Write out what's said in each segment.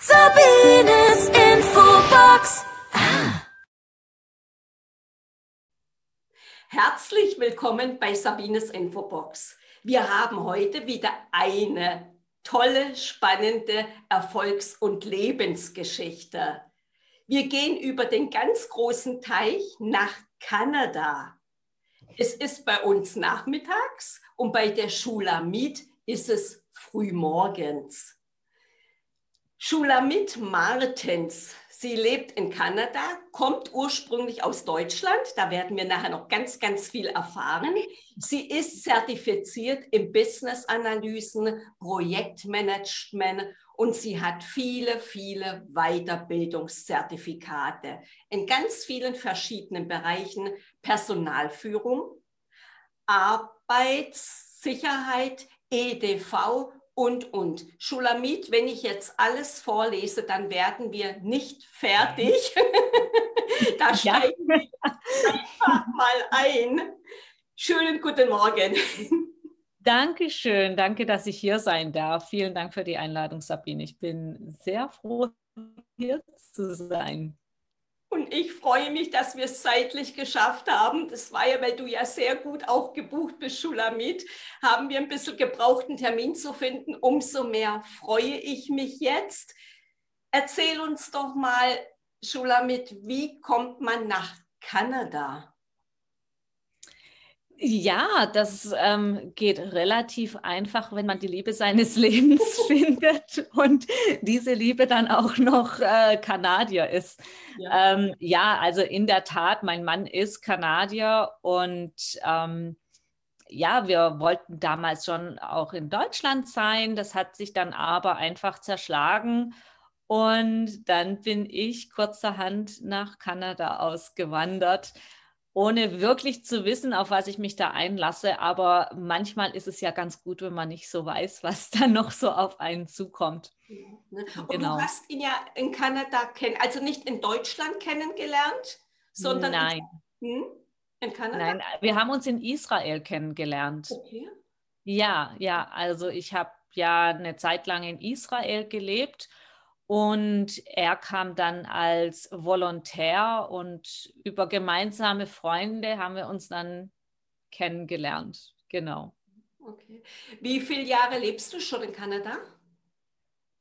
Sabines Infobox. Ah. Herzlich willkommen bei Sabines Infobox. Wir haben heute wieder eine tolle, spannende Erfolgs- und Lebensgeschichte. Wir gehen über den ganz großen Teich nach Kanada. Es ist bei uns nachmittags und bei der Schulamit ist es frühmorgens. Schulamit Martens, sie lebt in Kanada, kommt ursprünglich aus Deutschland. Da werden wir nachher noch ganz, ganz viel erfahren. Sie ist zertifiziert im Business-Analysen, Projektmanagement und sie hat viele, viele Weiterbildungszertifikate in ganz vielen verschiedenen Bereichen. Personalführung, Arbeitssicherheit, EDV und, und. Schulamit, wenn ich jetzt alles vorlese, dann werden wir nicht fertig. da steigen wir einfach mal ein. Schönen guten Morgen. Dankeschön, danke, dass ich hier sein darf. Vielen Dank für die Einladung, Sabine. Ich bin sehr froh, hier zu sein. Und ich freue mich, dass wir es zeitlich geschafft haben. Das war ja, weil du ja sehr gut auch gebucht bist, Schulamit, haben wir ein bisschen gebraucht, einen Termin zu finden. Umso mehr freue ich mich jetzt. Erzähl uns doch mal, Schulamit, wie kommt man nach Kanada? Ja, das ähm, geht relativ einfach, wenn man die Liebe seines Lebens findet und diese Liebe dann auch noch äh, Kanadier ist. Ja. Ähm, ja. also in der Tat, mein Mann ist Kanadier und ähm, ja, wir wollten damals schon auch in Deutschland sein. Das hat sich dann aber einfach zerschlagen. Und dann bin ich kurzerhand nach Kanada ausgewandert ohne wirklich zu wissen, auf was ich mich da einlasse. Aber manchmal ist es ja ganz gut, wenn man nicht so weiß, was dann noch so auf einen zukommt. Ne? Und genau. du hast ihn ja in Kanada kennen, also nicht in Deutschland kennengelernt, sondern Nein. In, hm? in Kanada. Nein, wir haben uns in Israel kennengelernt. Okay. Ja, ja, also ich habe ja eine Zeit lang in Israel gelebt und er kam dann als Volontär und über gemeinsame Freunde haben wir uns dann kennengelernt. Genau. Okay. Wie viele Jahre lebst du schon in Kanada?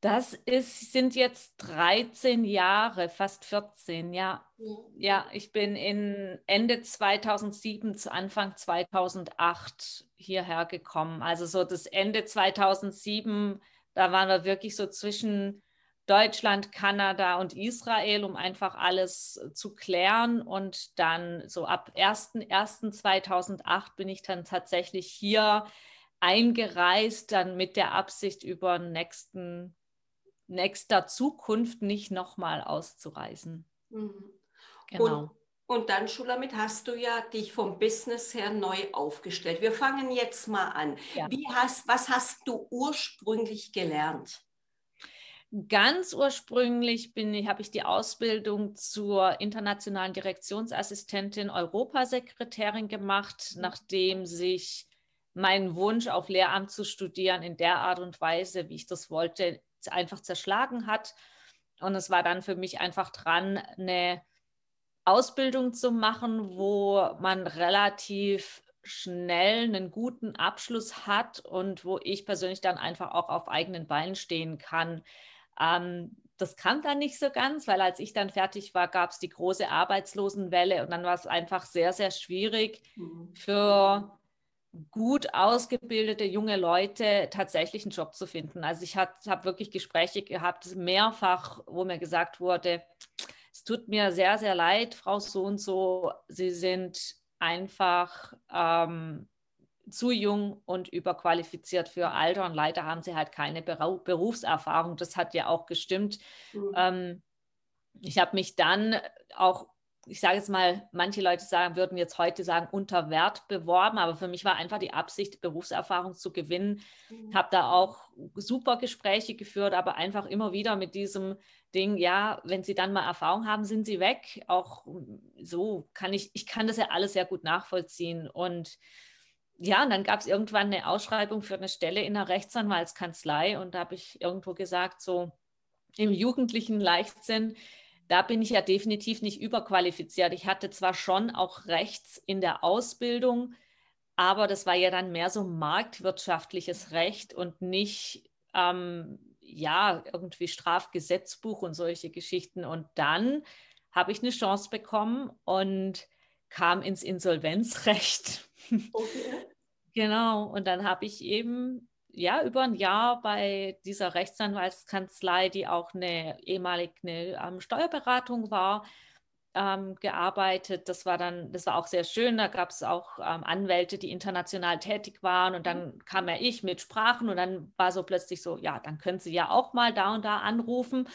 Das ist, sind jetzt 13 Jahre, fast 14, ja. ja. Ja, ich bin in Ende 2007 zu Anfang 2008 hierher gekommen. Also so das Ende 2007, da waren wir wirklich so zwischen Deutschland, Kanada und Israel, um einfach alles zu klären. Und dann so ab 1.1.2008 bin ich dann tatsächlich hier eingereist, dann mit der Absicht, über nächsten, nächster Zukunft nicht nochmal auszureisen. Mhm. Genau. Und, und dann, Schulamit, hast du ja dich vom Business her neu aufgestellt. Wir fangen jetzt mal an. Ja. Wie hast, was hast du ursprünglich gelernt? Ganz ursprünglich habe ich die Ausbildung zur internationalen Direktionsassistentin Europasekretärin gemacht, mhm. nachdem sich mein Wunsch auf Lehramt zu studieren in der Art und Weise, wie ich das wollte, einfach zerschlagen hat. Und es war dann für mich einfach dran, eine Ausbildung zu machen, wo man relativ schnell einen guten Abschluss hat und wo ich persönlich dann einfach auch auf eigenen Beinen stehen kann. Ähm, das kam dann nicht so ganz, weil als ich dann fertig war, gab es die große Arbeitslosenwelle und dann war es einfach sehr, sehr schwierig mhm. für gut ausgebildete junge Leute tatsächlich einen Job zu finden. Also ich habe wirklich Gespräche gehabt, mehrfach, wo mir gesagt wurde, es tut mir sehr, sehr leid, Frau so und so, Sie sind einfach ähm, zu jung und überqualifiziert für Alter und leider haben sie halt keine Berufserfahrung. Das hat ja auch gestimmt. Mhm. Ähm, ich habe mich dann auch, ich sage jetzt mal, manche Leute sagen, würden jetzt heute sagen, unter Wert beworben, aber für mich war einfach die Absicht, Berufserfahrung zu gewinnen. Mhm. Habe da auch super Gespräche geführt, aber einfach immer wieder mit diesem Ding, ja, wenn Sie dann mal Erfahrung haben, sind Sie weg. Auch so kann ich, ich kann das ja alles sehr gut nachvollziehen und ja, und dann gab es irgendwann eine Ausschreibung für eine Stelle in der Rechtsanwaltskanzlei und da habe ich irgendwo gesagt, so, im jugendlichen Leichtsinn, da bin ich ja definitiv nicht überqualifiziert. Ich hatte zwar schon auch rechts in der Ausbildung, aber das war ja dann mehr so marktwirtschaftliches Recht und nicht ähm, ja irgendwie Strafgesetzbuch und solche Geschichten. Und dann habe ich eine Chance bekommen und kam ins Insolvenzrecht. Okay. genau. Und dann habe ich eben ja über ein Jahr bei dieser Rechtsanwaltskanzlei, die auch eine ehemalige eine, ähm, Steuerberatung war, ähm, gearbeitet. Das war dann, das war auch sehr schön. Da gab es auch ähm, Anwälte, die international tätig waren. Und dann kam ja ich mit Sprachen und dann war so plötzlich so, ja, dann können Sie ja auch mal da und da anrufen.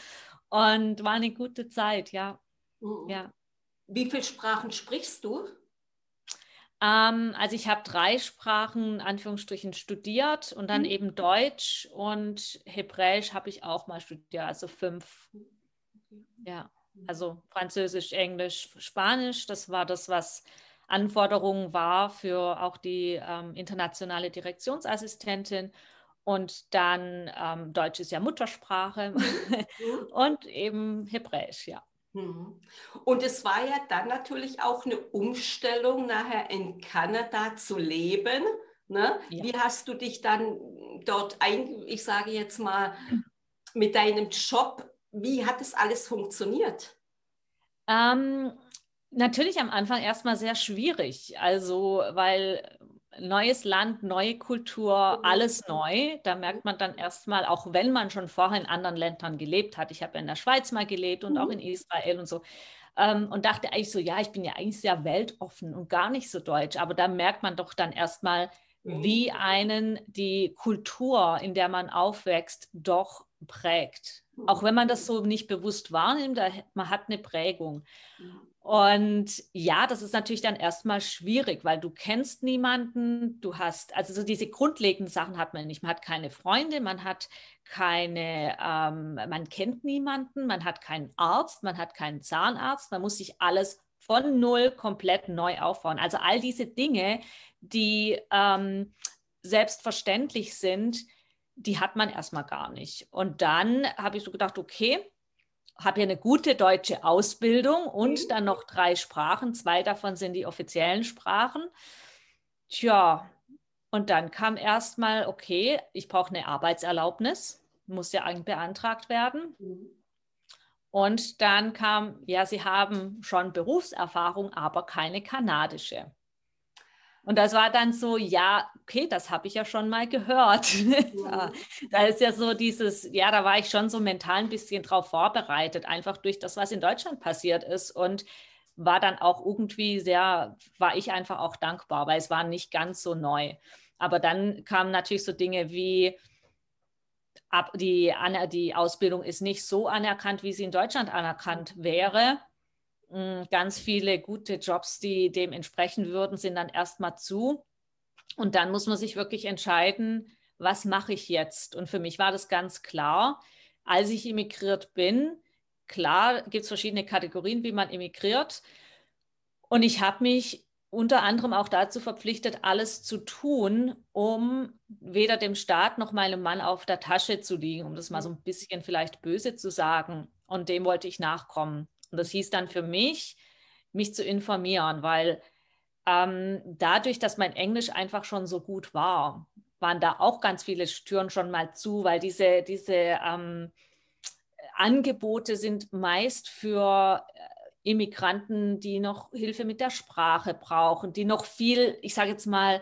Und war eine gute Zeit, ja. Mhm. ja. Wie viele Sprachen sprichst du? Ähm, also ich habe drei Sprachen, in Anführungsstrichen, studiert und dann mhm. eben Deutsch und Hebräisch habe ich auch mal studiert, also fünf. Ja. Also Französisch, Englisch, Spanisch, das war das, was Anforderungen war für auch die ähm, internationale Direktionsassistentin. Und dann ähm, Deutsch ist ja Muttersprache mhm. und eben Hebräisch, ja. Mhm. Und es war ja dann natürlich auch eine Umstellung, nachher in Kanada zu leben. Ne? Ja. Wie hast du dich dann dort ein, ich sage jetzt mal, mit deinem Job wie hat das alles funktioniert? Ähm, natürlich am Anfang erstmal sehr schwierig. Also, weil neues Land, neue Kultur, mhm. alles neu. Da merkt man dann erstmal, auch wenn man schon vorher in anderen Ländern gelebt hat. Ich habe in der Schweiz mal gelebt und mhm. auch in Israel und so. Ähm, und dachte eigentlich so, ja, ich bin ja eigentlich sehr weltoffen und gar nicht so deutsch. Aber da merkt man doch dann erstmal, mhm. wie einen die Kultur, in der man aufwächst, doch prägt. Auch wenn man das so nicht bewusst wahrnimmt, man hat eine Prägung. Und ja, das ist natürlich dann erstmal schwierig, weil du kennst niemanden, du hast, also so diese grundlegenden Sachen hat man nicht. Man hat keine Freunde, man hat keine, ähm, man kennt niemanden, man hat keinen Arzt, man hat keinen Zahnarzt, man muss sich alles von null komplett neu aufbauen. Also all diese Dinge, die ähm, selbstverständlich sind, die hat man erstmal gar nicht. Und dann habe ich so gedacht, okay, habe ja eine gute deutsche Ausbildung und mhm. dann noch drei Sprachen. Zwei davon sind die offiziellen Sprachen. Tja, und dann kam erstmal, okay, ich brauche eine Arbeitserlaubnis, muss ja eigentlich beantragt werden. Mhm. Und dann kam, ja, Sie haben schon Berufserfahrung, aber keine kanadische. Und das war dann so, ja, okay, das habe ich ja schon mal gehört. Ja. da ist ja so dieses, ja, da war ich schon so mental ein bisschen drauf vorbereitet, einfach durch das, was in Deutschland passiert ist. Und war dann auch irgendwie sehr, war ich einfach auch dankbar, weil es war nicht ganz so neu. Aber dann kamen natürlich so Dinge wie, ab, die, die Ausbildung ist nicht so anerkannt, wie sie in Deutschland anerkannt wäre. Mm, ganz viele gute Jobs, die dem entsprechen würden, sind dann erstmal zu. Und dann muss man sich wirklich entscheiden, was mache ich jetzt? Und für mich war das ganz klar, als ich emigriert bin, klar gibt es verschiedene Kategorien, wie man emigriert. Und ich habe mich unter anderem auch dazu verpflichtet, alles zu tun, um weder dem Staat noch meinem Mann auf der Tasche zu liegen, um das mal so ein bisschen vielleicht böse zu sagen. Und dem wollte ich nachkommen. Und das hieß dann für mich, mich zu informieren, weil ähm, dadurch, dass mein Englisch einfach schon so gut war, waren da auch ganz viele Türen schon mal zu, weil diese, diese ähm, Angebote sind meist für äh, Immigranten, die noch Hilfe mit der Sprache brauchen, die noch viel, ich sage jetzt mal,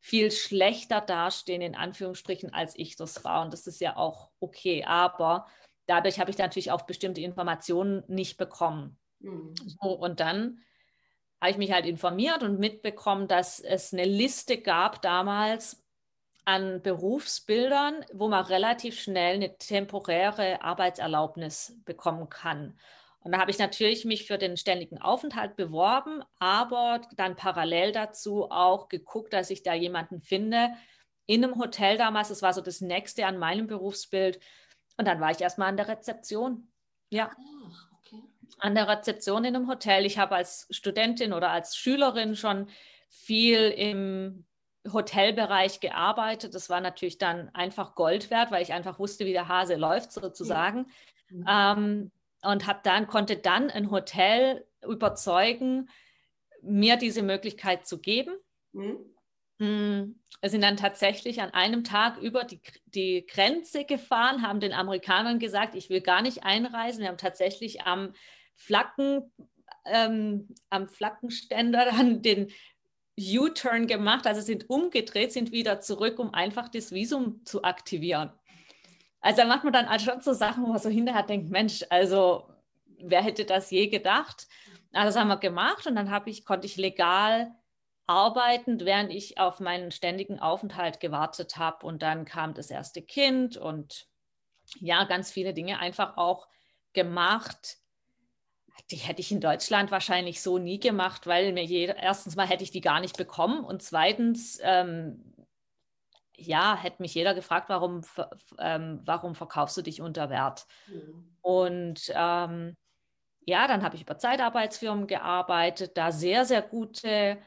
viel schlechter dastehen, in Anführungsstrichen, als ich das war. Und das ist ja auch okay. Aber dadurch habe ich natürlich auch bestimmte Informationen nicht bekommen. Mhm. So, und dann habe ich mich halt informiert und mitbekommen, dass es eine Liste gab damals an Berufsbildern, wo man relativ schnell eine temporäre Arbeitserlaubnis bekommen kann. Und da habe ich natürlich mich für den ständigen Aufenthalt beworben, aber dann parallel dazu auch geguckt, dass ich da jemanden finde in einem Hotel damals. Das war so das nächste an meinem Berufsbild, und dann war ich erstmal an der Rezeption. Ja. Ach, okay. An der Rezeption in einem Hotel. Ich habe als Studentin oder als Schülerin schon viel im Hotelbereich gearbeitet. Das war natürlich dann einfach Gold wert, weil ich einfach wusste, wie der Hase läuft sozusagen. Ja. Mhm. Ähm, und habe dann, konnte dann ein Hotel überzeugen, mir diese Möglichkeit zu geben. Mhm. Wir sind dann tatsächlich an einem Tag über die, die Grenze gefahren, haben den Amerikanern gesagt, ich will gar nicht einreisen. Wir haben tatsächlich am Flaggen, ähm, am Flaggenständer dann den U-Turn gemacht, also sind umgedreht, sind wieder zurück, um einfach das Visum zu aktivieren. Also da macht man dann also schon so Sachen, wo man so hinterher denkt, Mensch, also wer hätte das je gedacht? Also das haben wir gemacht und dann ich, konnte ich legal arbeiten, während ich auf meinen ständigen Aufenthalt gewartet habe. Und dann kam das erste Kind und ja, ganz viele Dinge einfach auch gemacht. Die hätte ich in Deutschland wahrscheinlich so nie gemacht, weil mir jeder, erstens mal hätte ich die gar nicht bekommen und zweitens, ähm, ja, hätte mich jeder gefragt, warum, ähm, warum verkaufst du dich unter Wert? Mhm. Und ähm, ja, dann habe ich über Zeitarbeitsfirmen gearbeitet, da sehr, sehr gute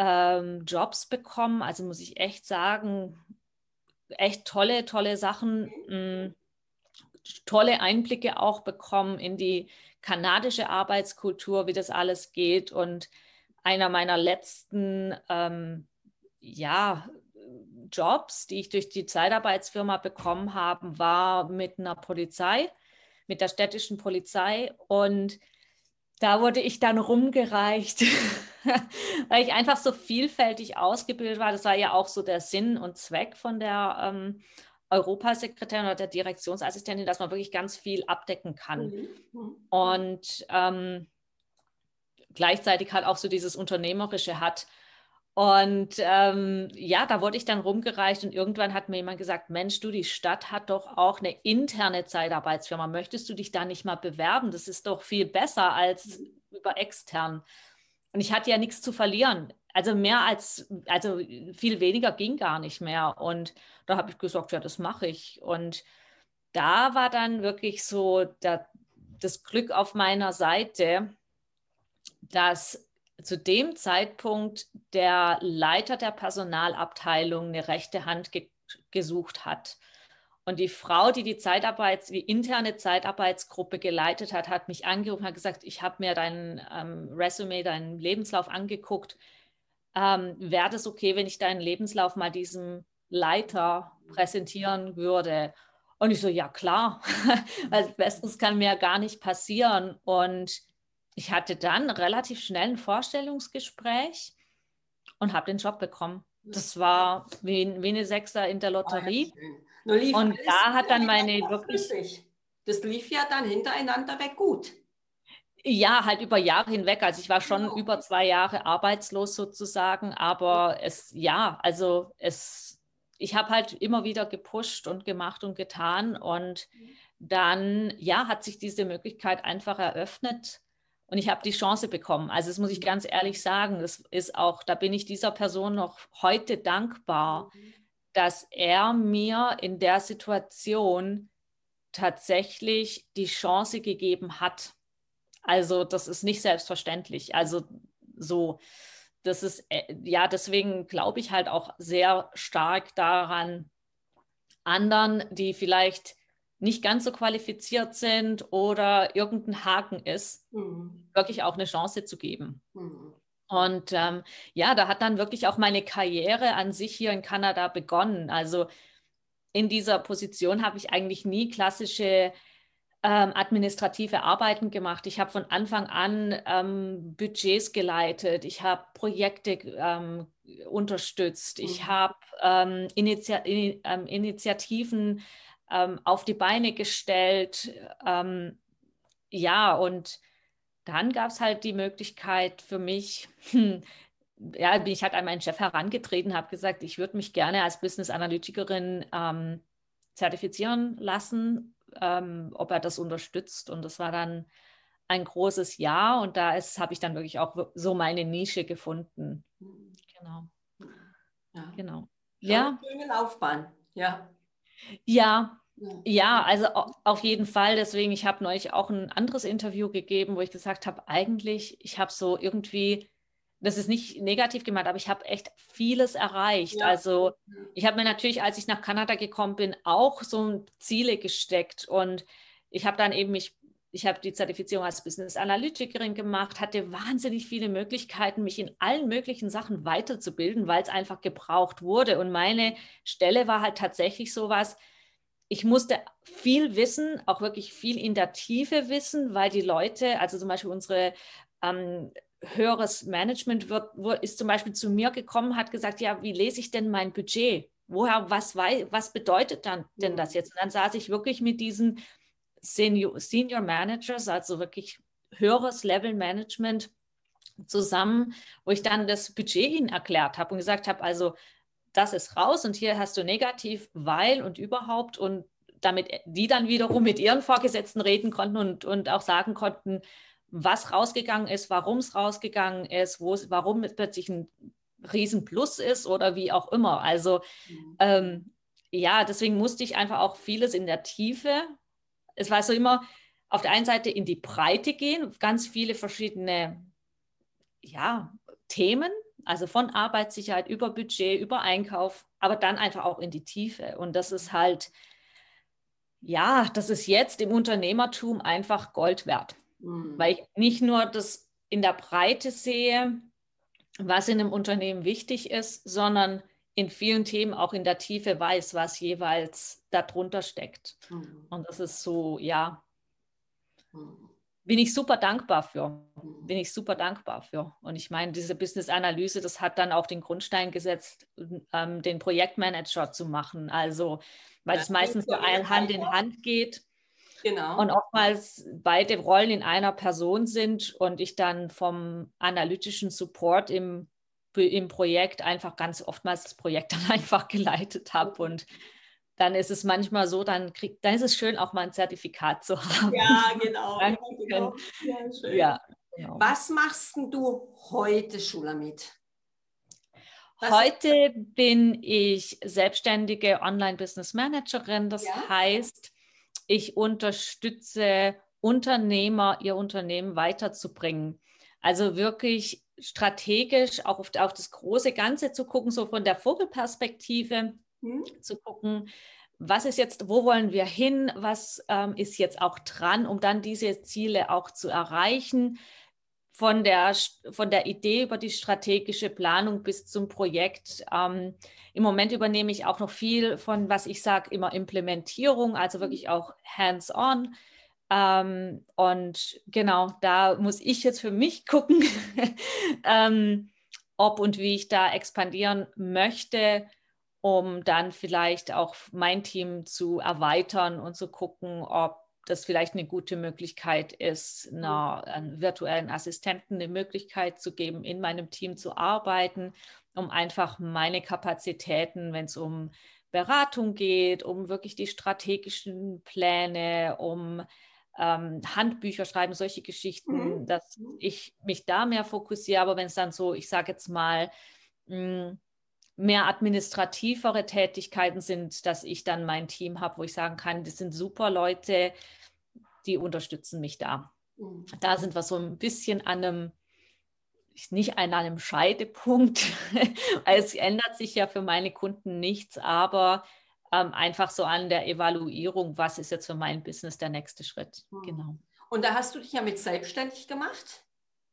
ähm, Jobs bekommen. Also muss ich echt sagen, echt tolle, tolle Sachen, mh, mm, tolle Einblicke auch bekommen in die kanadische Arbeitskultur, wie das alles geht. Und einer meiner letzten ähm, ja, Jobs, die ich durch die Zeitarbeitsfirma bekommen habe, war mit einer Polizei, mit der städtischen Polizei. Und da wurde ich dann rumgereicht, weil ich einfach so vielfältig ausgebildet war. Das war ja auch so der Sinn und Zweck von der ähm, Europasekretärin oder der Direktionsassistentin, dass man wirklich ganz viel abdecken kann. Mhm. mhm. Und ähm, gleichzeitig halt auch so dieses Unternehmerische hat. Und ähm, ja, da wurde ich dann rumgereicht und irgendwann hat mir jemand gesagt, Mensch, du, die Stadt hat doch auch eine interne Zeitarbeitsfirma. Möchtest du dich da nicht mal bewerben? Das ist doch viel besser als über extern. Und ich hatte ja nichts zu verlieren. Also mehr als, also viel weniger ging gar nicht mehr. Und da habe ich gesagt, ja, das mache ich. Und da war dann wirklich so der, das Glück auf meiner Seite, dass zu dem Zeitpunkt der Leiter der Personalabteilung eine rechte Hand ge gesucht hat. Und die Frau, die die Zeitarbeits-, die interne Zeitarbeitsgruppe geleitet hat, hat mich angerufen und hat gesagt, ich habe mir dein ähm, Resume, deinen Lebenslauf angeguckt. Ähm, Wäre das okay, wenn ich deinen Lebenslauf mal diesem Leiter präsentieren würde? Und ich so, ja klar, weil bestens kann mir gar nicht passieren. Und ich hatte dann relativ schnell ein Vorstellungsgespräch und habe den Job bekommen. Das war wie, wie eine Sechser in der Lotterie. Oh, und da hat dann meine wirklich. Das lief ja dann hintereinander weg gut. Ja, halt über Jahre hinweg. Also ich war schon genau. über zwei Jahre arbeitslos sozusagen, aber es, ja, also es, ich habe halt immer wieder gepusht und gemacht und getan und mhm. dann, ja, hat sich diese Möglichkeit einfach eröffnet und ich habe die Chance bekommen. Also das muss ich ganz ehrlich sagen. Das ist auch, da bin ich dieser Person noch heute dankbar, dass er mir in der Situation tatsächlich die Chance gegeben hat. Also das ist nicht selbstverständlich. Also so, das ist, äh, ja, deswegen glaube ich halt auch sehr stark daran, anderen, die vielleicht nicht ganz so qualifiziert sind oder irgendein Haken ist, mhm. wirklich auch eine Chance zu geben. Mhm. Und ähm, ja, da hat dann wirklich auch meine Karriere an sich hier in Kanada begonnen. Also in dieser Position habe ich eigentlich nie klassische ähm, administrative Arbeiten gemacht. Ich habe von Anfang an ähm, Budgets geleitet, ich habe Projekte ähm, unterstützt, mhm. ich habe ähm, Initi in, ähm, Initiativen ähm, auf die Beine gestellt. Ähm, ja, und dann gab es halt die Möglichkeit für mich, ja, bin ich halt an meinen Chef herangetreten, habe gesagt, ich würde mich gerne als Business Analytikerin ähm, zertifizieren lassen, ähm, ob er das unterstützt. Und das war dann ein großes Ja und da habe ich dann wirklich auch so meine Nische gefunden. Genau. Ja. Genau. Ja. Schöne Laufbahn. Ja. Ja, ja, also auf jeden Fall. Deswegen, ich habe neulich auch ein anderes Interview gegeben, wo ich gesagt habe, eigentlich, ich habe so irgendwie, das ist nicht negativ gemeint, aber ich habe echt vieles erreicht. Ja. Also ich habe mir natürlich, als ich nach Kanada gekommen bin, auch so Ziele gesteckt und ich habe dann eben mich ich habe die Zertifizierung als Business Analytikerin gemacht, hatte wahnsinnig viele Möglichkeiten, mich in allen möglichen Sachen weiterzubilden, weil es einfach gebraucht wurde. Und meine Stelle war halt tatsächlich sowas, ich musste viel wissen, auch wirklich viel in der Tiefe wissen, weil die Leute, also zum Beispiel unsere ähm, höheres Management wird, ist zum Beispiel zu mir gekommen, hat gesagt, ja, wie lese ich denn mein Budget? Woher, was, was bedeutet dann denn das jetzt? Und dann saß ich wirklich mit diesen Senior, Senior Managers, also wirklich höheres Level Management zusammen, wo ich dann das Budget ihnen erklärt habe und gesagt habe, also das ist raus und hier hast du negativ, weil und überhaupt und damit die dann wiederum mit ihren Vorgesetzten reden konnten und, und auch sagen konnten, was rausgegangen ist, warum es rausgegangen ist, warum es plötzlich ein Riesenplus ist oder wie auch immer. Also mhm. ähm, ja, deswegen musste ich einfach auch vieles in der Tiefe. Es war so immer auf der einen Seite in die Breite gehen, ganz viele verschiedene ja, Themen, also von Arbeitssicherheit über Budget, über Einkauf, aber dann einfach auch in die Tiefe. Und das ist halt, ja, das ist jetzt im Unternehmertum einfach Gold wert, mhm. weil ich nicht nur das in der Breite sehe, was in einem Unternehmen wichtig ist, sondern in vielen Themen auch in der Tiefe weiß, was jeweils darunter steckt. Mhm. Und das ist so, ja, mhm bin ich super dankbar für. Bin ich super dankbar für. Und ich meine, diese Business-Analyse, das hat dann auch den Grundstein gesetzt, ähm, den Projektmanager zu machen. Also, weil ja, es meistens so ein Hand in Hand geht. Genau. Und oftmals beide Rollen in einer Person sind und ich dann vom analytischen Support im, im Projekt einfach ganz oftmals das Projekt dann einfach geleitet habe und dann ist es manchmal so, dann kriegt, dann ist es schön, auch mal ein Zertifikat zu haben. Ja, genau. genau. Ja, ja, genau. Was machst du heute, Schulamit? Heute bin ich selbstständige Online-Business-Managerin. Das ja. heißt, ich unterstütze Unternehmer, ihr Unternehmen weiterzubringen. Also wirklich strategisch auch auf, auf das große Ganze zu gucken, so von der Vogelperspektive mhm. zu gucken, was ist jetzt, wo wollen wir hin, was ähm, ist jetzt auch dran, um dann diese Ziele auch zu erreichen. Von der, von der Idee über die strategische Planung bis zum Projekt. Ähm, Im Moment übernehme ich auch noch viel von, was ich sage, immer Implementierung, also mhm. wirklich auch hands-on. Ähm, und genau, da muss ich jetzt für mich gucken, ähm, ob und wie ich da expandieren möchte um dann vielleicht auch mein Team zu erweitern und zu gucken, ob das vielleicht eine gute Möglichkeit ist, einer, einem virtuellen Assistenten eine Möglichkeit zu geben, in meinem Team zu arbeiten, um einfach meine Kapazitäten, wenn es um Beratung geht, um wirklich die strategischen Pläne, um ähm, Handbücher schreiben, solche Geschichten, mhm. dass ich mich da mehr fokussiere. Aber wenn es dann so, ich sage jetzt mal, mh, hm, mehr administrativere Tätigkeiten sind, dass ich dann mein Team habe, wo ich sagen kann, das sind super Leute, die unterstützen mich da. Mhm. Da sind wir so ein bisschen an einem, nicht an einem Scheidepunkt. es ändert sich ja für meine Kunden nichts, aber ähm, einfach so an der Evaluierung, was ist jetzt für mein Business der nächste Schritt. Mhm. Genau. Und da hast du dich ja mit selbstständig gemacht?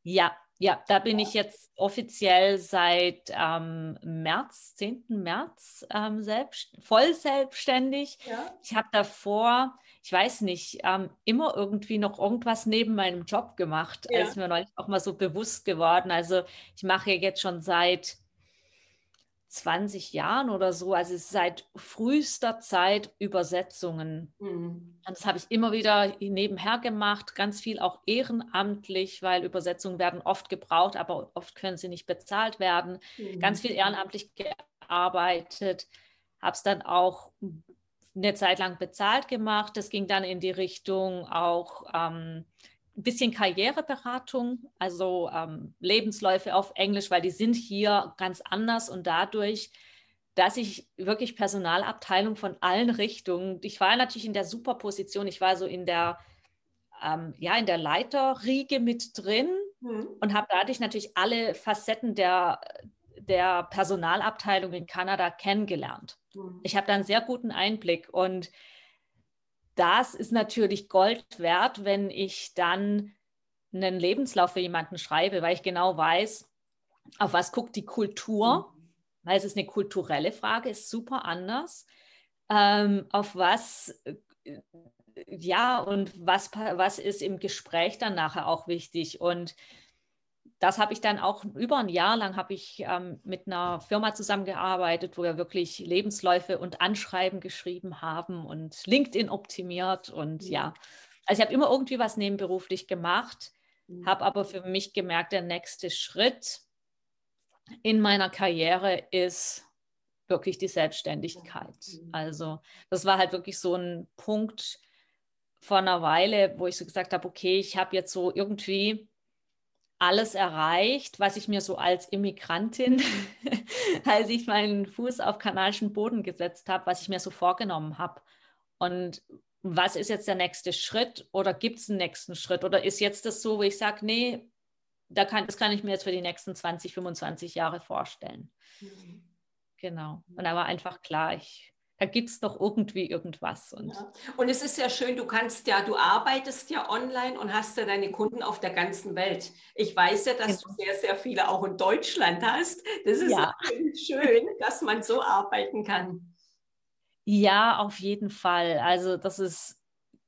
Ja, ja, da bin ich jetzt offiziell seit ähm, März, 10. März ähm, selbst, voll selbstständig. Ja. Ich habe davor, ich weiß nicht, ähm, immer irgendwie noch irgendwas neben meinem Job gemacht. Ja. Das ist mir neulich auch mal so bewusst geworden. Also ich mache jetzt schon seit 20 Jahren oder so, also seit frühester Zeit Übersetzungen. Mhm. Und das habe ich immer wieder nebenher gemacht, ganz viel auch ehrenamtlich, weil Übersetzungen werden oft gebraucht, aber oft können sie nicht bezahlt werden. Mhm. Ganz viel ehrenamtlich gearbeitet, habe es dann auch eine Zeit lang bezahlt gemacht. Das ging dann in die Richtung auch ähm, ein bisschen Karriereberatung, also ähm, Lebensläufe auf Englisch, weil die sind hier ganz anders und dadurch, dass ich wirklich Personalabteilung von allen Richtungen, ich war natürlich in der Superposition, ich war so in der, ähm, ja, in der Leiterriege mit drin mhm. und habe dadurch natürlich alle Facetten der, der Personalabteilung in Kanada kennengelernt. Mhm. Ich habe da einen sehr guten Einblick und das ist natürlich Gold wert, wenn ich dann einen Lebenslauf für jemanden schreibe, weil ich genau weiß, auf was guckt die Kultur, weil es ist eine kulturelle Frage, ist super anders. Ähm, auf was, äh, ja, und was, was ist im Gespräch dann nachher auch wichtig. Und das habe ich dann auch über ein Jahr lang habe ich ähm, mit einer Firma zusammengearbeitet, wo wir wirklich Lebensläufe und Anschreiben geschrieben haben und LinkedIn optimiert und ja. ja. Also ich habe immer irgendwie was nebenberuflich gemacht, mhm. habe aber für mich gemerkt, der nächste Schritt in meiner Karriere ist wirklich die Selbstständigkeit. Mhm. Also das war halt wirklich so ein Punkt vor einer Weile, wo ich so gesagt habe, okay, ich habe jetzt so irgendwie alles erreicht, was ich mir so als Immigrantin, als ich meinen Fuß auf kanadischen Boden gesetzt habe, was ich mir so vorgenommen habe. Und was ist jetzt der nächste Schritt oder gibt es einen nächsten Schritt? Oder ist jetzt das so, wo ich sage, nee, da kann, das kann ich mir jetzt für die nächsten 20, 25 Jahre vorstellen. Mhm. Genau. Und da war einfach klar, ich da gibt es doch irgendwie irgendwas. Und, ja. und es ist ja schön, du kannst ja, du arbeitest ja online und hast ja deine Kunden auf der ganzen Welt. Ich weiß ja, dass genau. du sehr, sehr viele auch in Deutschland hast. Das ist ja. schön, dass man so arbeiten kann. Ja, auf jeden Fall. Also das ist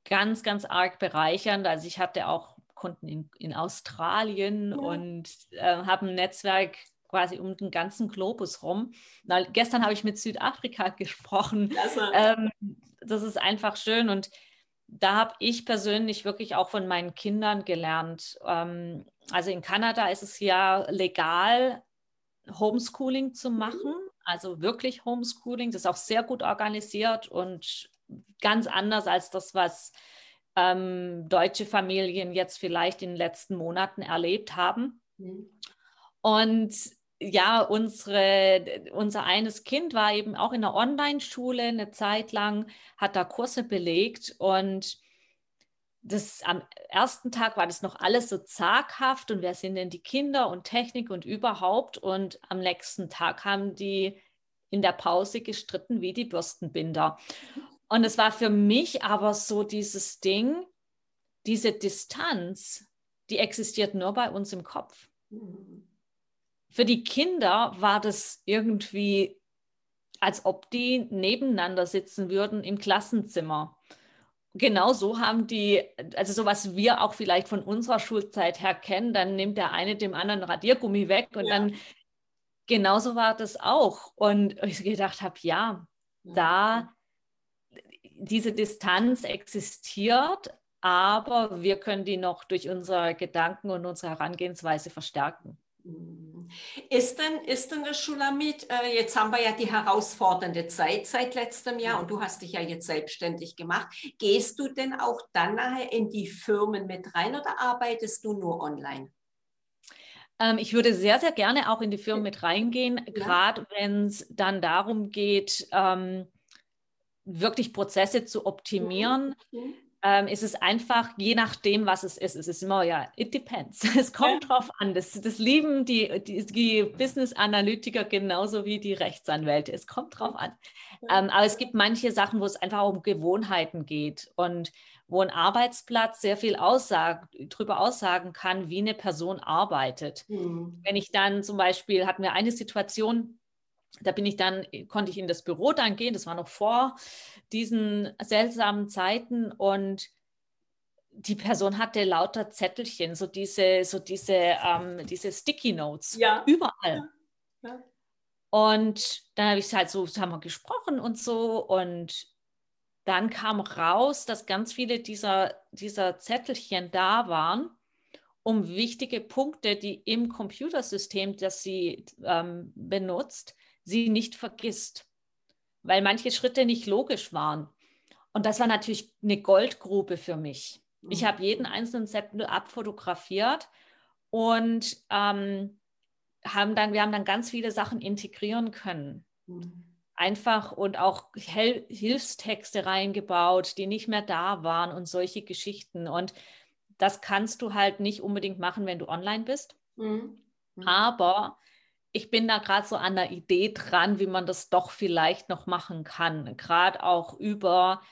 ganz, ganz arg bereichernd. Also ich hatte auch Kunden in, in Australien ja. und äh, habe ein Netzwerk quasi um den ganzen Globus rum. Na, gestern habe ich mit Südafrika gesprochen. Ähm, das ist einfach schön und da habe ich persönlich wirklich auch von meinen Kindern gelernt. Ähm, also in Kanada ist es ja legal, Homeschooling zu machen, also wirklich Homeschooling. Das ist auch sehr gut organisiert und ganz anders als das, was ähm, deutsche Familien jetzt vielleicht in den letzten Monaten erlebt haben. Mhm. Und ja, unsere, unser eines Kind war eben auch in der Online-Schule eine Zeit lang, hat da Kurse belegt und das am ersten Tag war das noch alles so zaghaft und wer sind denn die Kinder und Technik und überhaupt und am nächsten Tag haben die in der Pause gestritten wie die Bürstenbinder. Und es war für mich aber so dieses Ding, diese Distanz, die existiert nur bei uns im Kopf. Mhm für die Kinder war das irgendwie, als ob die nebeneinander sitzen würden im Klassenzimmer. Genau so haben die, also so was wir auch vielleicht von unserer Schulzeit her kennen, dann nimmt der eine dem anderen Radiergummi weg und ja. dann genauso war das auch. Und ich gedacht habe, ja, da diese Distanz existiert, aber wir können die noch durch unsere Gedanken und unsere Herangehensweise verstärken. Ist denn, ist denn das Schulamit, äh, jetzt haben wir ja die herausfordernde Zeit seit letztem Jahr und du hast dich ja jetzt selbstständig gemacht. Gehst du denn auch dann nachher in die Firmen mit rein oder arbeitest du nur online? Ähm, ich würde sehr, sehr gerne auch in die Firmen mit reingehen, ja. gerade wenn es dann darum geht, ähm, wirklich Prozesse zu optimieren. Mhm ähm, ist es einfach, je nachdem, was es ist, es ist immer, ja, it depends. Es kommt ja. drauf an. Das, das lieben die, die, die Business-Analytiker genauso wie die Rechtsanwälte. Es kommt drauf an. Ähm, aber es gibt manche Sachen, wo es einfach um Gewohnheiten geht und wo ein Arbeitsplatz sehr viel aussagt, darüber aussagen kann, wie eine Person arbeitet. Mhm. Wenn ich dann zum Beispiel, hatten wir eine Situation, da bin ich dann, konnte ich in das Büro dann gehen, das war noch vor diesen seltsamen Zeiten und die Person hatte lauter Zettelchen, so diese, so diese, ähm, diese Sticky Notes ja. überall. Ja. Und dann habe ich halt so, haben wir gesprochen und so und dann kam raus, dass ganz viele dieser, dieser Zettelchen da waren, um wichtige Punkte, die im Computersystem, das sie ähm, benutzt, sie nicht vergisst, weil manche Schritte nicht logisch waren. Und das war natürlich eine Goldgrube für mich. Ich habe jeden einzelnen Zettel abfotografiert und ähm, haben dann, wir haben dann ganz viele Sachen integrieren können. Einfach und auch Hel Hilfstexte reingebaut, die nicht mehr da waren und solche Geschichten. Und das kannst du halt nicht unbedingt machen, wenn du online bist. Mhm. Aber ich bin da gerade so an der Idee dran, wie man das doch vielleicht noch machen kann. Gerade auch über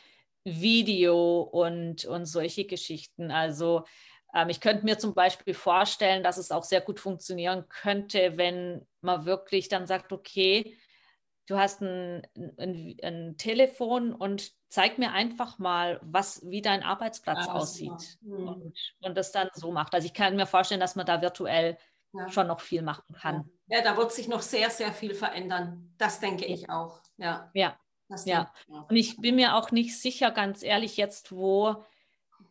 Video und, und solche Geschichten. Also ähm, ich könnte mir zum Beispiel vorstellen, dass es auch sehr gut funktionieren könnte, wenn man wirklich dann sagt, okay, du hast ein, ein, ein Telefon und zeig mir einfach mal, was, wie dein Arbeitsplatz ja, aussieht mhm. und, und das dann so macht. Also ich kann mir vorstellen, dass man da virtuell ja. schon noch viel machen kann. Ja, da wird sich noch sehr, sehr viel verändern. Das denke ich auch. Ja. Ja. ja. Und ich bin mir auch nicht sicher, ganz ehrlich, jetzt, wo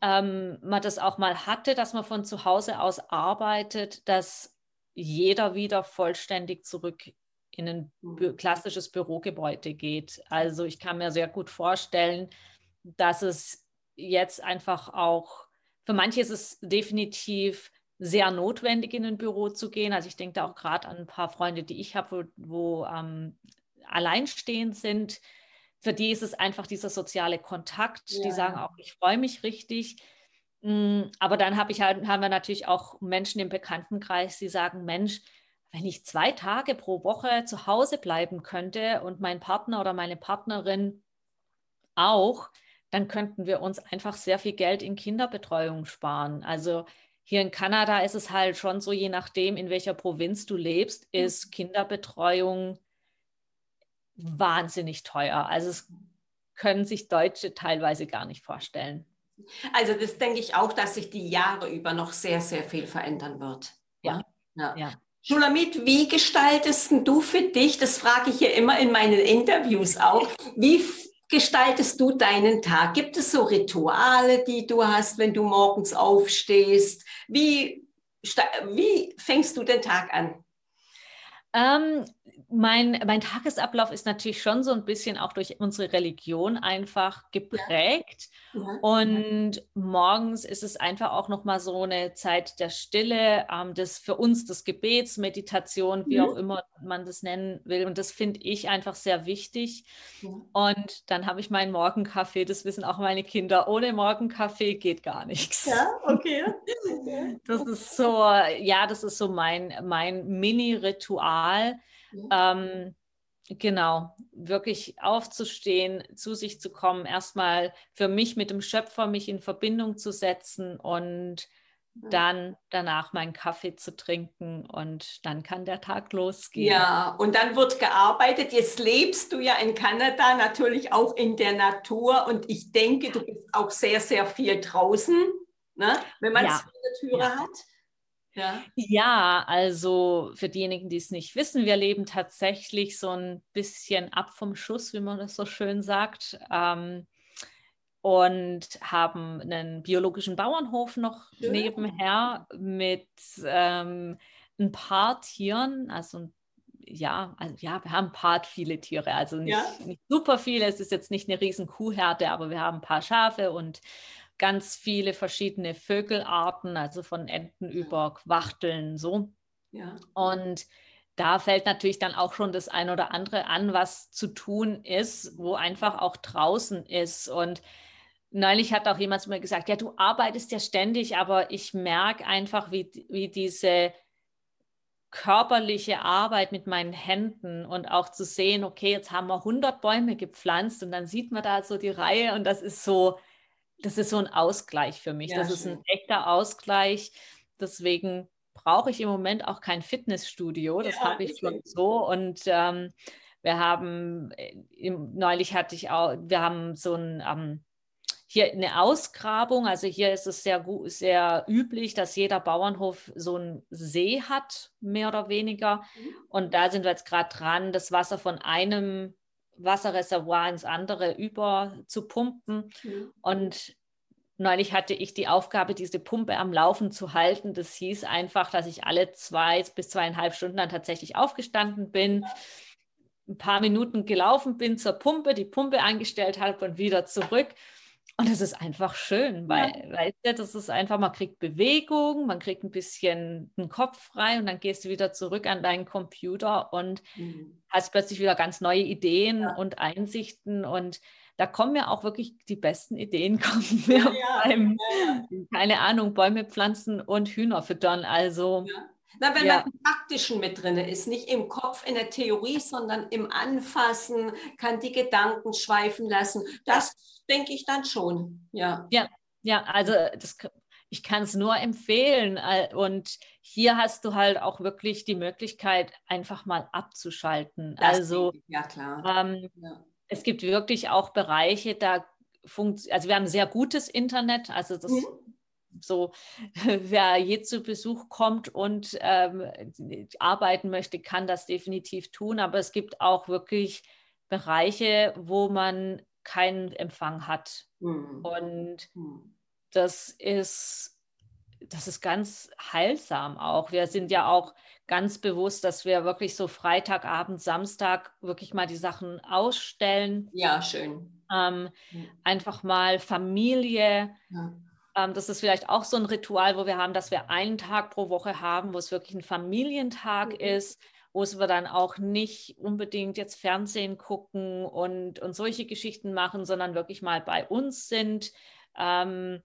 ähm, man das auch mal hatte, dass man von zu Hause aus arbeitet, dass jeder wieder vollständig zurück in ein mhm. klassisches Bürogebäude geht. Also ich kann mir sehr gut vorstellen, dass es jetzt einfach auch, für manche ist es definitiv sehr notwendig, in ein Büro zu gehen. Also ich denke da auch gerade an ein paar Freunde, die ich habe, wo, wo ähm, alleinstehend sind. Für die ist es einfach dieser soziale Kontakt. Ja. Die sagen auch, ich freue mich richtig. Mm, aber dann hab ich halt, haben wir natürlich auch Menschen im Bekanntenkreis, die sagen, Mensch, wenn ich zwei Tage pro Woche zu Hause bleiben könnte und mein Partner oder meine Partnerin auch, dann könnten wir uns einfach sehr viel Geld in Kinderbetreuung sparen. Also hier in Kanada ist es halt schon so, je nachdem, in welcher Provinz du lebst, mhm. ist Kinderbetreuung wahnsinnig teuer. Also es können sich Deutsche teilweise gar nicht vorstellen. Also das denke ich auch, dass sich die Jahre über noch sehr, sehr viel verändern wird. Ja. ja. ja. Schulamit, wie gestaltest du für dich, das frage ich ja immer in meinen Interviews auch, wie gestaltest du deinen Tag? Gibt es so Rituale, die du hast, wenn du morgens aufstehst? Wie, wie fängst du den Tag an? Ähm, mein, mein Tagesablauf ist natürlich schon so ein bisschen auch durch unsere Religion einfach geprägt. Ja. Ja. Und morgens ist es einfach auch nochmal so eine Zeit der Stille, ähm, das für uns des Gebets, Meditation, wie mhm. auch immer man das nennen will. Und das finde ich einfach sehr wichtig. Ja. Und dann habe ich meinen Morgenkaffee, das wissen auch meine Kinder. Ohne Morgenkaffee geht gar nichts. Ja, okay. Das ist so, ja, das ist so mein, mein Mini-Ritual. Ähm, genau, wirklich aufzustehen, zu sich zu kommen, erstmal für mich mit dem Schöpfer mich in Verbindung zu setzen und dann danach meinen Kaffee zu trinken und dann kann der Tag losgehen. Ja, und dann wird gearbeitet. Jetzt lebst du ja in Kanada, natürlich auch in der Natur und ich denke, du bist auch sehr, sehr viel draußen, ne? wenn man ja. eine Türe ja. hat. Ja. ja, also für diejenigen, die es nicht wissen, wir leben tatsächlich so ein bisschen ab vom Schuss, wie man das so schön sagt. Ähm, und haben einen biologischen Bauernhof noch ja. nebenher mit ähm, ein paar Tieren, also ja, also ja, wir haben ein paar viele Tiere, also nicht, ja. nicht super viele. Es ist jetzt nicht eine riesen Kuhherde, aber wir haben ein paar Schafe und ganz viele verschiedene Vögelarten, also von Enten über Quachteln so. Ja. Und da fällt natürlich dann auch schon das ein oder andere an, was zu tun ist, wo einfach auch draußen ist. Und neulich hat auch jemand zu mir gesagt, ja, du arbeitest ja ständig, aber ich merke einfach, wie, wie diese körperliche Arbeit mit meinen Händen und auch zu sehen, okay, jetzt haben wir 100 Bäume gepflanzt und dann sieht man da so die Reihe und das ist so, das ist so ein Ausgleich für mich. Ja, das schön. ist ein echter Ausgleich. Deswegen brauche ich im Moment auch kein Fitnessstudio. Das ja, habe ich schon so. Und ähm, wir haben, äh, neulich hatte ich auch, wir haben so ein, ähm, hier eine Ausgrabung. Also hier ist es sehr, sehr üblich, dass jeder Bauernhof so einen See hat, mehr oder weniger. Mhm. Und da sind wir jetzt gerade dran, das Wasser von einem Wasserreservoir ins andere über zu pumpen. Mhm. Und neulich hatte ich die Aufgabe, diese Pumpe am Laufen zu halten. Das hieß einfach, dass ich alle zwei bis zweieinhalb Stunden dann tatsächlich aufgestanden bin, ein paar Minuten gelaufen bin zur Pumpe, die Pumpe eingestellt habe und wieder zurück. Und das ist einfach schön, weil, ja. weißt du, das ist einfach, man kriegt Bewegung, man kriegt ein bisschen den Kopf frei und dann gehst du wieder zurück an deinen Computer und mhm. hast plötzlich wieder ganz neue Ideen ja. und Einsichten und da kommen mir auch wirklich die besten Ideen, kommen mir ja, beim, keine Ahnung, Bäume pflanzen und Hühner füttern. Also Na, wenn ja. man im Praktischen mit drin ist, nicht im Kopf in der Theorie, sondern im Anfassen, kann die Gedanken schweifen lassen. Das denke ich dann schon. Ja, ja, ja also das, ich kann es nur empfehlen. Äh, und hier hast du halt auch wirklich die Möglichkeit, einfach mal abzuschalten. Das also, ja, klar. Ähm, ja. es gibt wirklich auch Bereiche, da funktioniert, also wir haben sehr gutes Internet, also das. Mhm so, wer je zu Besuch kommt und ähm, arbeiten möchte, kann das definitiv tun. Aber es gibt auch wirklich Bereiche, wo man keinen Empfang hat. Mhm. Und mhm. das ist das ist ganz heilsam auch. Wir sind ja auch ganz bewusst, dass wir wirklich so Freitagabend, Samstag wirklich mal die Sachen ausstellen. Ja, schön. Ähm, mhm. Einfach mal Familie. Ja. Ähm, das ist vielleicht auch so ein Ritual, wo wir haben, dass wir einen Tag pro Woche haben, wo es wirklich ein Familientag mhm. ist, wo es wir dann auch nicht unbedingt jetzt Fernsehen gucken und, und solche Geschichten machen, sondern wirklich mal bei uns sind. Ähm,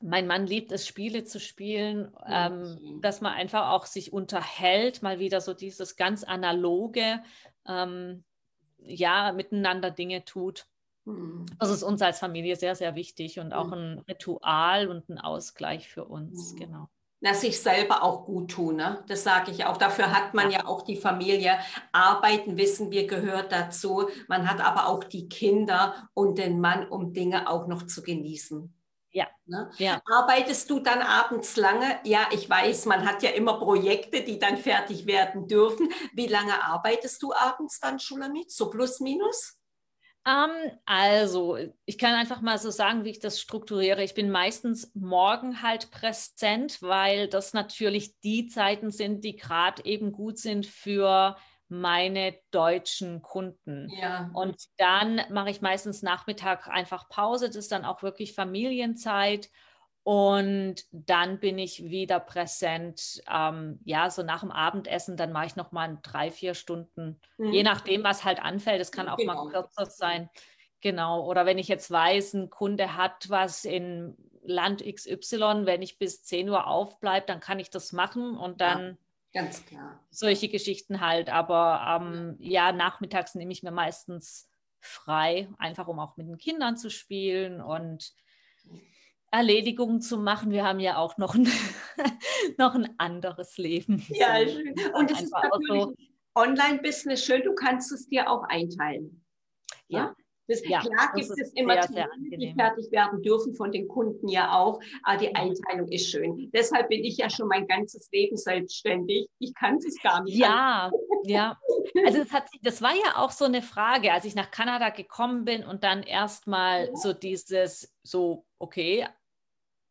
mein Mann liebt es, Spiele zu spielen, ähm, dass man einfach auch sich unterhält, mal wieder so dieses ganz analoge, ähm, ja, miteinander Dinge tut. Mhm. Das ist uns als Familie sehr, sehr wichtig und auch ein Ritual und ein Ausgleich für uns, mhm. genau. Na, sich selber auch gut tun, ne? das sage ich auch. Dafür hat man ja auch die Familie. Arbeiten, wissen wir, gehört dazu. Man hat aber auch die Kinder und den Mann, um Dinge auch noch zu genießen. Ja. Ne? ja. Arbeitest du dann abends lange? Ja, ich weiß, man hat ja immer Projekte, die dann fertig werden dürfen. Wie lange arbeitest du abends dann, Schulamit? So plus minus? Ähm, also, ich kann einfach mal so sagen, wie ich das strukturiere. Ich bin meistens morgen halt präsent, weil das natürlich die Zeiten sind, die gerade eben gut sind für meine deutschen Kunden. Ja. Und dann mache ich meistens Nachmittag einfach Pause. Das ist dann auch wirklich Familienzeit. Und dann bin ich wieder präsent. Ähm, ja, so nach dem Abendessen, dann mache ich noch mal drei, vier Stunden, mhm. je nachdem, was halt anfällt. Es kann auch genau. mal kürzer sein. Genau. Oder wenn ich jetzt weiß, ein Kunde hat was in Land XY, wenn ich bis 10 Uhr aufbleibe, dann kann ich das machen und dann. Ja, ganz klar. Solche Geschichten halt. Aber ähm, ja, nachmittags nehme ich mir meistens frei, einfach um auch mit den Kindern zu spielen und Erledigungen zu machen. Wir haben ja auch noch ein, noch ein anderes Leben. Ja, schön. Und es ist natürlich so. Online-Business schön, du kannst es dir auch einteilen. Ja. Das, ja, klar gibt es immer sehr die fertig werden dürfen von den Kunden ja auch, aber die Einteilung ist schön. Deshalb bin ich ja schon mein ganzes Leben selbstständig. Ich kann es gar nicht. Ja, ja. Also das, hat, das war ja auch so eine Frage, als ich nach Kanada gekommen bin und dann erstmal ja. so dieses, so, okay,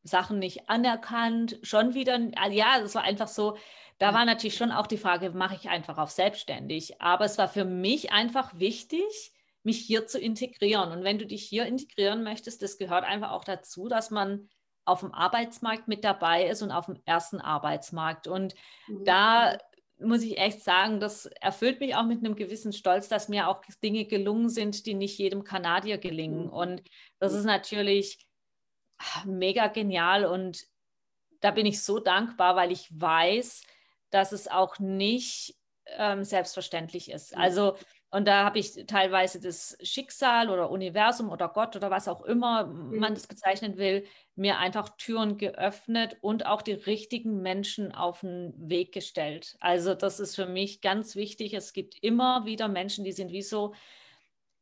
Sachen nicht anerkannt, schon wieder, ja, es war einfach so, da war natürlich schon auch die Frage, mache ich einfach auf selbstständig. Aber es war für mich einfach wichtig, mich hier zu integrieren. Und wenn du dich hier integrieren möchtest, das gehört einfach auch dazu, dass man auf dem Arbeitsmarkt mit dabei ist und auf dem ersten Arbeitsmarkt. Und mhm. da muss ich echt sagen, das erfüllt mich auch mit einem gewissen Stolz, dass mir auch Dinge gelungen sind, die nicht jedem Kanadier gelingen. Mhm. Und das ist natürlich mega genial und da bin ich so dankbar, weil ich weiß, dass es auch nicht ähm, selbstverständlich ist. Also, und da habe ich teilweise das Schicksal oder Universum oder Gott oder was auch immer mhm. man das bezeichnen will, mir einfach Türen geöffnet und auch die richtigen Menschen auf den Weg gestellt. Also, das ist für mich ganz wichtig. Es gibt immer wieder Menschen, die sind wie so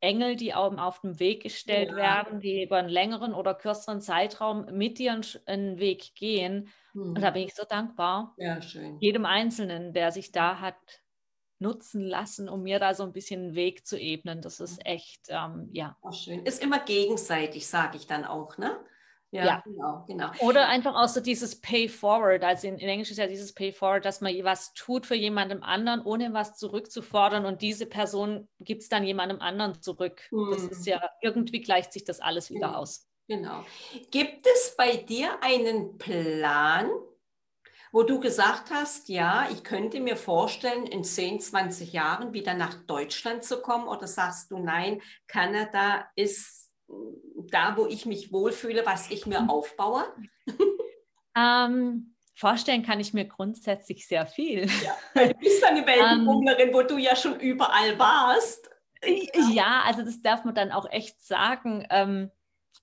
Engel, die auch auf den Weg gestellt ja. werden, die über einen längeren oder kürzeren Zeitraum mit dir einen Weg gehen. Hm. Und da hm. bin ich so dankbar. Ja, schön. Jedem Einzelnen, der sich da hat nutzen lassen, um mir da so ein bisschen einen Weg zu ebnen. Das ist echt, ähm, ja. Auch schön. Ist immer gegenseitig, sage ich dann auch, ne? Ja, ja, genau, genau. Oder einfach auch so dieses Pay Forward. Also in, in, Englisch ist ja dieses Pay Forward, dass man was tut für jemandem anderen, ohne was zurückzufordern und diese Person gibt es dann jemandem anderen zurück. Mhm. Das ist ja, irgendwie gleicht sich das alles wieder genau. aus. Genau. Gibt es bei dir einen Plan, wo du gesagt hast, ja, ich könnte mir vorstellen, in 10, 20 Jahren wieder nach Deutschland zu kommen? Oder sagst du, nein, Kanada ist da, wo ich mich wohlfühle, was ich mir mhm. aufbaue? Ähm, vorstellen kann ich mir grundsätzlich sehr viel. Ja, du bist eine Weltenbummlerin, wo du ja schon überall warst. Ja, also das darf man dann auch echt sagen. Ähm,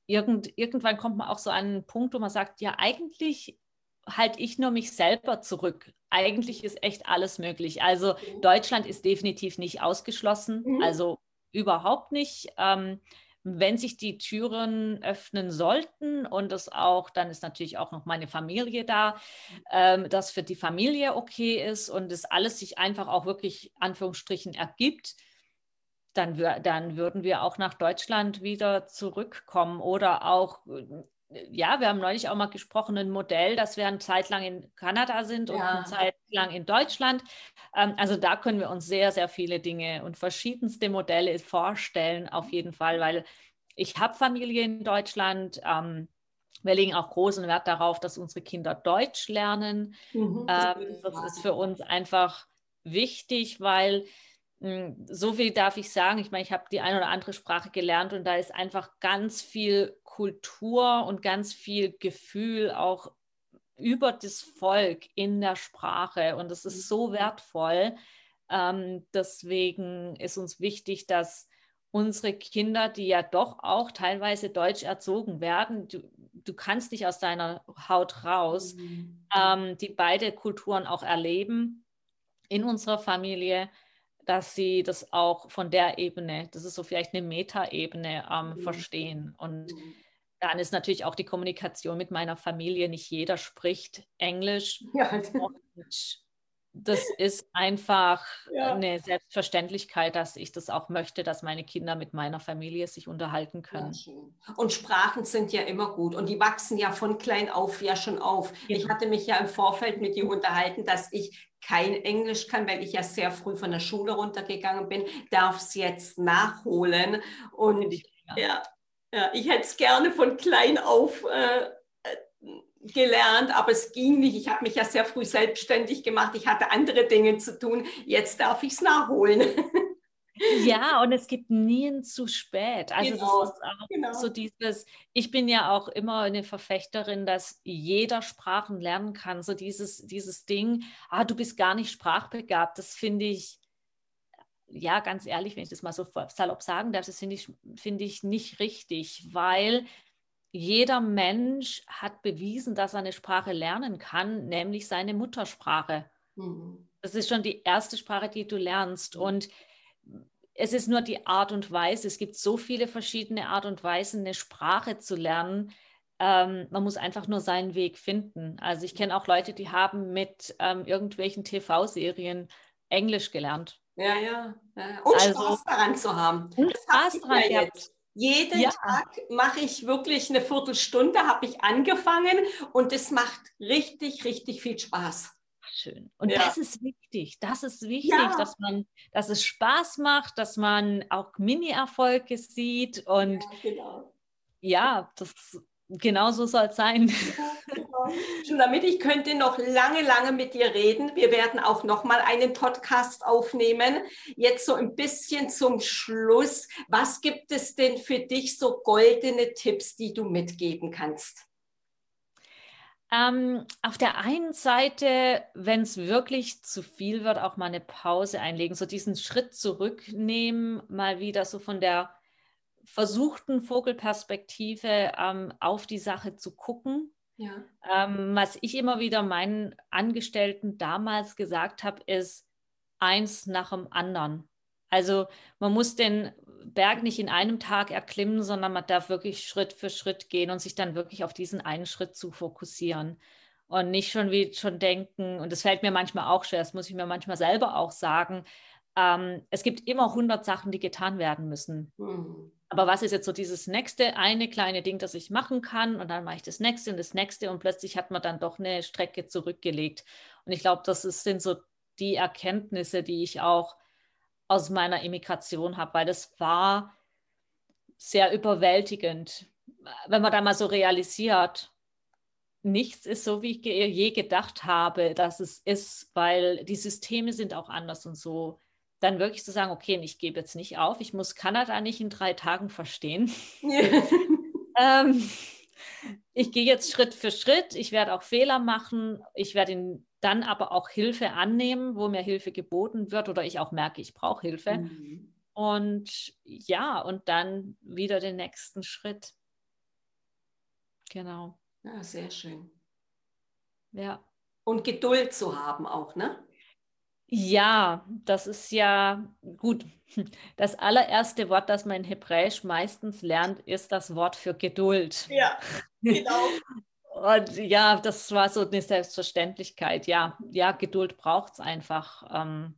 irgend, irgendwann kommt man auch so an einen Punkt, wo man sagt, ja, eigentlich halte ich nur mich selber zurück. Eigentlich ist echt alles möglich. Also mhm. Deutschland ist definitiv nicht ausgeschlossen, mhm. also überhaupt nicht. Ähm, wenn sich die Türen öffnen sollten und es auch, dann ist natürlich auch noch meine Familie da, ähm, dass für die Familie okay ist und es alles sich einfach auch wirklich Anführungsstrichen ergibt, dann, dann würden wir auch nach Deutschland wieder zurückkommen oder auch ja, wir haben neulich auch mal gesprochen, ein Modell, dass wir eine Zeit lang in Kanada sind und ja. eine Zeit lang in Deutschland. Ähm, also da können wir uns sehr, sehr viele Dinge und verschiedenste Modelle vorstellen, auf jeden Fall, weil ich habe Familie in Deutschland. Ähm, wir legen auch großen Wert darauf, dass unsere Kinder Deutsch lernen. Mhm, das, ähm, das ist für uns einfach wichtig, weil so viel darf ich sagen. Ich meine, ich habe die eine oder andere Sprache gelernt und da ist einfach ganz viel Kultur und ganz viel Gefühl auch über das Volk in der Sprache und das ist so mhm. wertvoll. Ähm, deswegen ist uns wichtig, dass unsere Kinder, die ja doch auch teilweise deutsch erzogen werden, du, du kannst nicht aus deiner Haut raus, mhm. ähm, die beide Kulturen auch erleben in unserer Familie dass sie das auch von der Ebene, das ist so vielleicht eine Metaebene, ähm, mhm. verstehen. Und mhm. dann ist natürlich auch die Kommunikation mit meiner Familie. Nicht jeder spricht Englisch. Ja. Und das ist einfach ja. eine Selbstverständlichkeit, dass ich das auch möchte, dass meine Kinder mit meiner Familie sich unterhalten können. Ja, und Sprachen sind ja immer gut und die wachsen ja von klein auf ja schon auf. Ja. Ich hatte mich ja im Vorfeld mit dir unterhalten, dass ich kein Englisch kann, weil ich ja sehr früh von der Schule runtergegangen bin, darf es jetzt nachholen. Und ich, ja. ja, ich hätte es gerne von klein auf äh, gelernt, aber es ging nicht. Ich habe mich ja sehr früh selbstständig gemacht. Ich hatte andere Dinge zu tun. Jetzt darf ich es nachholen. Ja, und es gibt nie ein zu spät. Also genau, das ist auch genau. so dieses, ich bin ja auch immer eine Verfechterin, dass jeder Sprachen lernen kann. So dieses, dieses Ding, ah, du bist gar nicht sprachbegabt, das finde ich, ja, ganz ehrlich, wenn ich das mal so salopp sagen darf, das finde ich, find ich nicht richtig, weil jeder Mensch hat bewiesen, dass er eine Sprache lernen kann, nämlich seine Muttersprache. Mhm. Das ist schon die erste Sprache, die du lernst. Und es ist nur die Art und Weise. Es gibt so viele verschiedene Art und Weisen, eine Sprache zu lernen. Ähm, man muss einfach nur seinen Weg finden. Also ich kenne auch Leute, die haben mit ähm, irgendwelchen TV-Serien Englisch gelernt. Ja, ja. ja. Und also, Spaß daran zu haben. Und Spaß daran jetzt. Jeden ja. Tag mache ich wirklich eine Viertelstunde, habe ich angefangen und es macht richtig, richtig viel Spaß schön. Und ja. das ist wichtig. Das ist wichtig, ja. dass man, dass es Spaß macht, dass man auch Mini-Erfolge sieht und ja, genau. ja das genau so soll es sein. Genau. Schon damit ich könnte noch lange, lange mit dir reden. Wir werden auch noch mal einen Podcast aufnehmen. Jetzt so ein bisschen zum Schluss. Was gibt es denn für dich so goldene Tipps, die du mitgeben kannst? Ähm, auf der einen Seite, wenn es wirklich zu viel wird, auch mal eine Pause einlegen, so diesen Schritt zurücknehmen, mal wieder so von der versuchten Vogelperspektive ähm, auf die Sache zu gucken. Ja. Ähm, was ich immer wieder meinen Angestellten damals gesagt habe, ist eins nach dem anderen. Also man muss den Berg nicht in einem Tag erklimmen, sondern man darf wirklich Schritt für Schritt gehen und sich dann wirklich auf diesen einen Schritt zu fokussieren und nicht schon wie schon denken, und das fällt mir manchmal auch schwer, das muss ich mir manchmal selber auch sagen, ähm, es gibt immer 100 Sachen, die getan werden müssen. Mhm. Aber was ist jetzt so dieses nächste eine kleine Ding, das ich machen kann und dann mache ich das nächste und das nächste und plötzlich hat man dann doch eine Strecke zurückgelegt. Und ich glaube, das ist, sind so die Erkenntnisse, die ich auch aus meiner Immigration habe, weil das war sehr überwältigend, wenn man da mal so realisiert, nichts ist so, wie ich je gedacht habe, dass es ist, weil die Systeme sind auch anders und so. Dann wirklich zu sagen, okay, ich gebe jetzt nicht auf, ich muss Kanada nicht in drei Tagen verstehen. ähm, ich gehe jetzt Schritt für Schritt. Ich werde auch Fehler machen. Ich werde ihn dann aber auch Hilfe annehmen, wo mir Hilfe geboten wird oder ich auch merke, ich brauche Hilfe. Mhm. Und ja, und dann wieder den nächsten Schritt. Genau. Ja, sehr schön. Ja. Und Geduld zu haben auch, ne? Ja, das ist ja gut. Das allererste Wort, das man in Hebräisch meistens lernt, ist das Wort für Geduld. Ja, genau. Und ja, das war so eine Selbstverständlichkeit. Ja, ja, Geduld braucht es einfach. Ähm,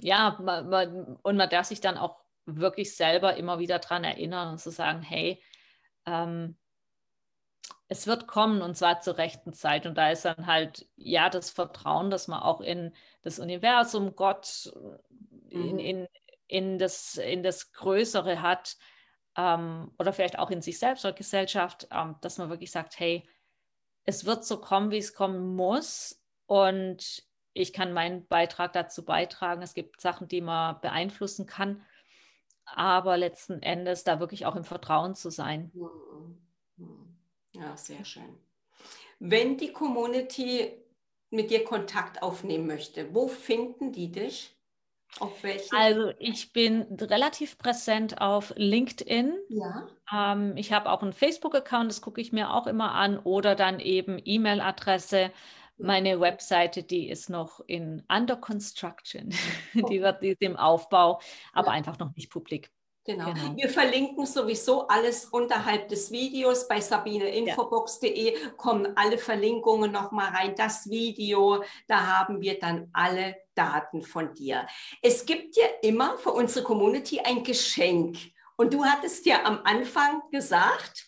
ja, man, man, und man darf sich dann auch wirklich selber immer wieder daran erinnern und zu sagen, hey, ähm, es wird kommen und zwar zur rechten Zeit. Und da ist dann halt, ja, das Vertrauen, dass man auch in das Universum, Gott, in, mhm. in, in, das, in das Größere hat ähm, oder vielleicht auch in sich selbst oder Gesellschaft, ähm, dass man wirklich sagt, hey, es wird so kommen, wie es kommen muss. Und ich kann meinen Beitrag dazu beitragen. Es gibt Sachen, die man beeinflussen kann. Aber letzten Endes da wirklich auch im Vertrauen zu sein. Mhm. Ja, sehr schön. Wenn die Community mit dir Kontakt aufnehmen möchte, wo finden die dich? Also ich bin relativ präsent auf LinkedIn. Ja. Ähm, ich habe auch einen Facebook-Account, das gucke ich mir auch immer an. Oder dann eben E-Mail-Adresse. Meine Webseite, die ist noch in Under Construction. die wird die ist im Aufbau, aber ja. einfach noch nicht publik. Genau. genau. Wir verlinken sowieso alles unterhalb des Videos. Bei sabineinfobox.de kommen alle Verlinkungen nochmal rein. Das Video, da haben wir dann alle Daten von dir. Es gibt ja immer für unsere Community ein Geschenk. Und du hattest ja am Anfang gesagt,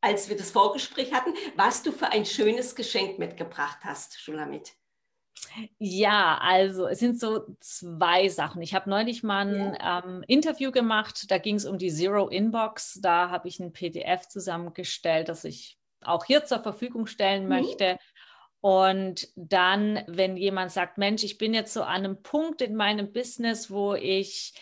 als wir das Vorgespräch hatten, was du für ein schönes Geschenk mitgebracht hast, Schulamit. Ja, also es sind so zwei Sachen. Ich habe neulich mal ein ja. ähm, Interview gemacht, da ging es um die Zero Inbox. Da habe ich ein PDF zusammengestellt, das ich auch hier zur Verfügung stellen mhm. möchte. Und dann, wenn jemand sagt, Mensch, ich bin jetzt so an einem Punkt in meinem Business, wo ich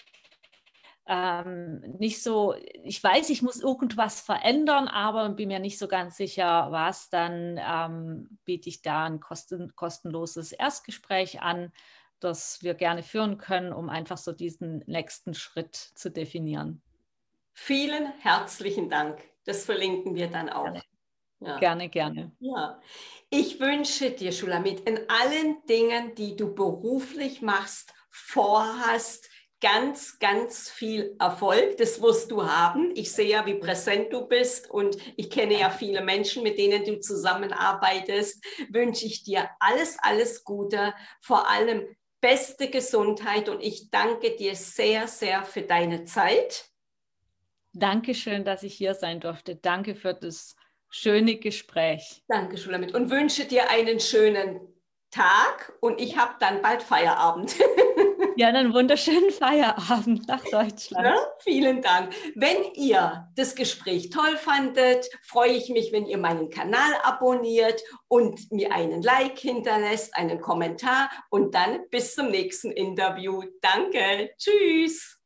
ähm, nicht so, ich weiß, ich muss irgendwas verändern, aber bin mir nicht so ganz sicher, was, dann ähm, biete ich da ein kosten, kostenloses Erstgespräch an, das wir gerne führen können, um einfach so diesen nächsten Schritt zu definieren. Vielen herzlichen Dank. Das verlinken wir dann auch. Gerne. Ja. Gerne, gerne. Ja. Ich wünsche dir, Schulamit, in allen Dingen, die du beruflich machst, vorhast, ganz, ganz viel Erfolg. Das wirst du haben. Ich sehe ja, wie präsent du bist und ich kenne ja viele Menschen, mit denen du zusammenarbeitest. Wünsche ich dir alles, alles Gute, vor allem beste Gesundheit und ich danke dir sehr, sehr für deine Zeit. Dankeschön, dass ich hier sein durfte. Danke für das schöne Gespräch. Danke, Schulamit. Und wünsche dir einen schönen Tag und ich habe dann bald Feierabend. Ja, einen wunderschönen Feierabend nach Deutschland. Ja, vielen Dank. Wenn ihr das Gespräch toll fandet, freue ich mich, wenn ihr meinen Kanal abonniert und mir einen Like hinterlässt, einen Kommentar und dann bis zum nächsten Interview. Danke. Tschüss.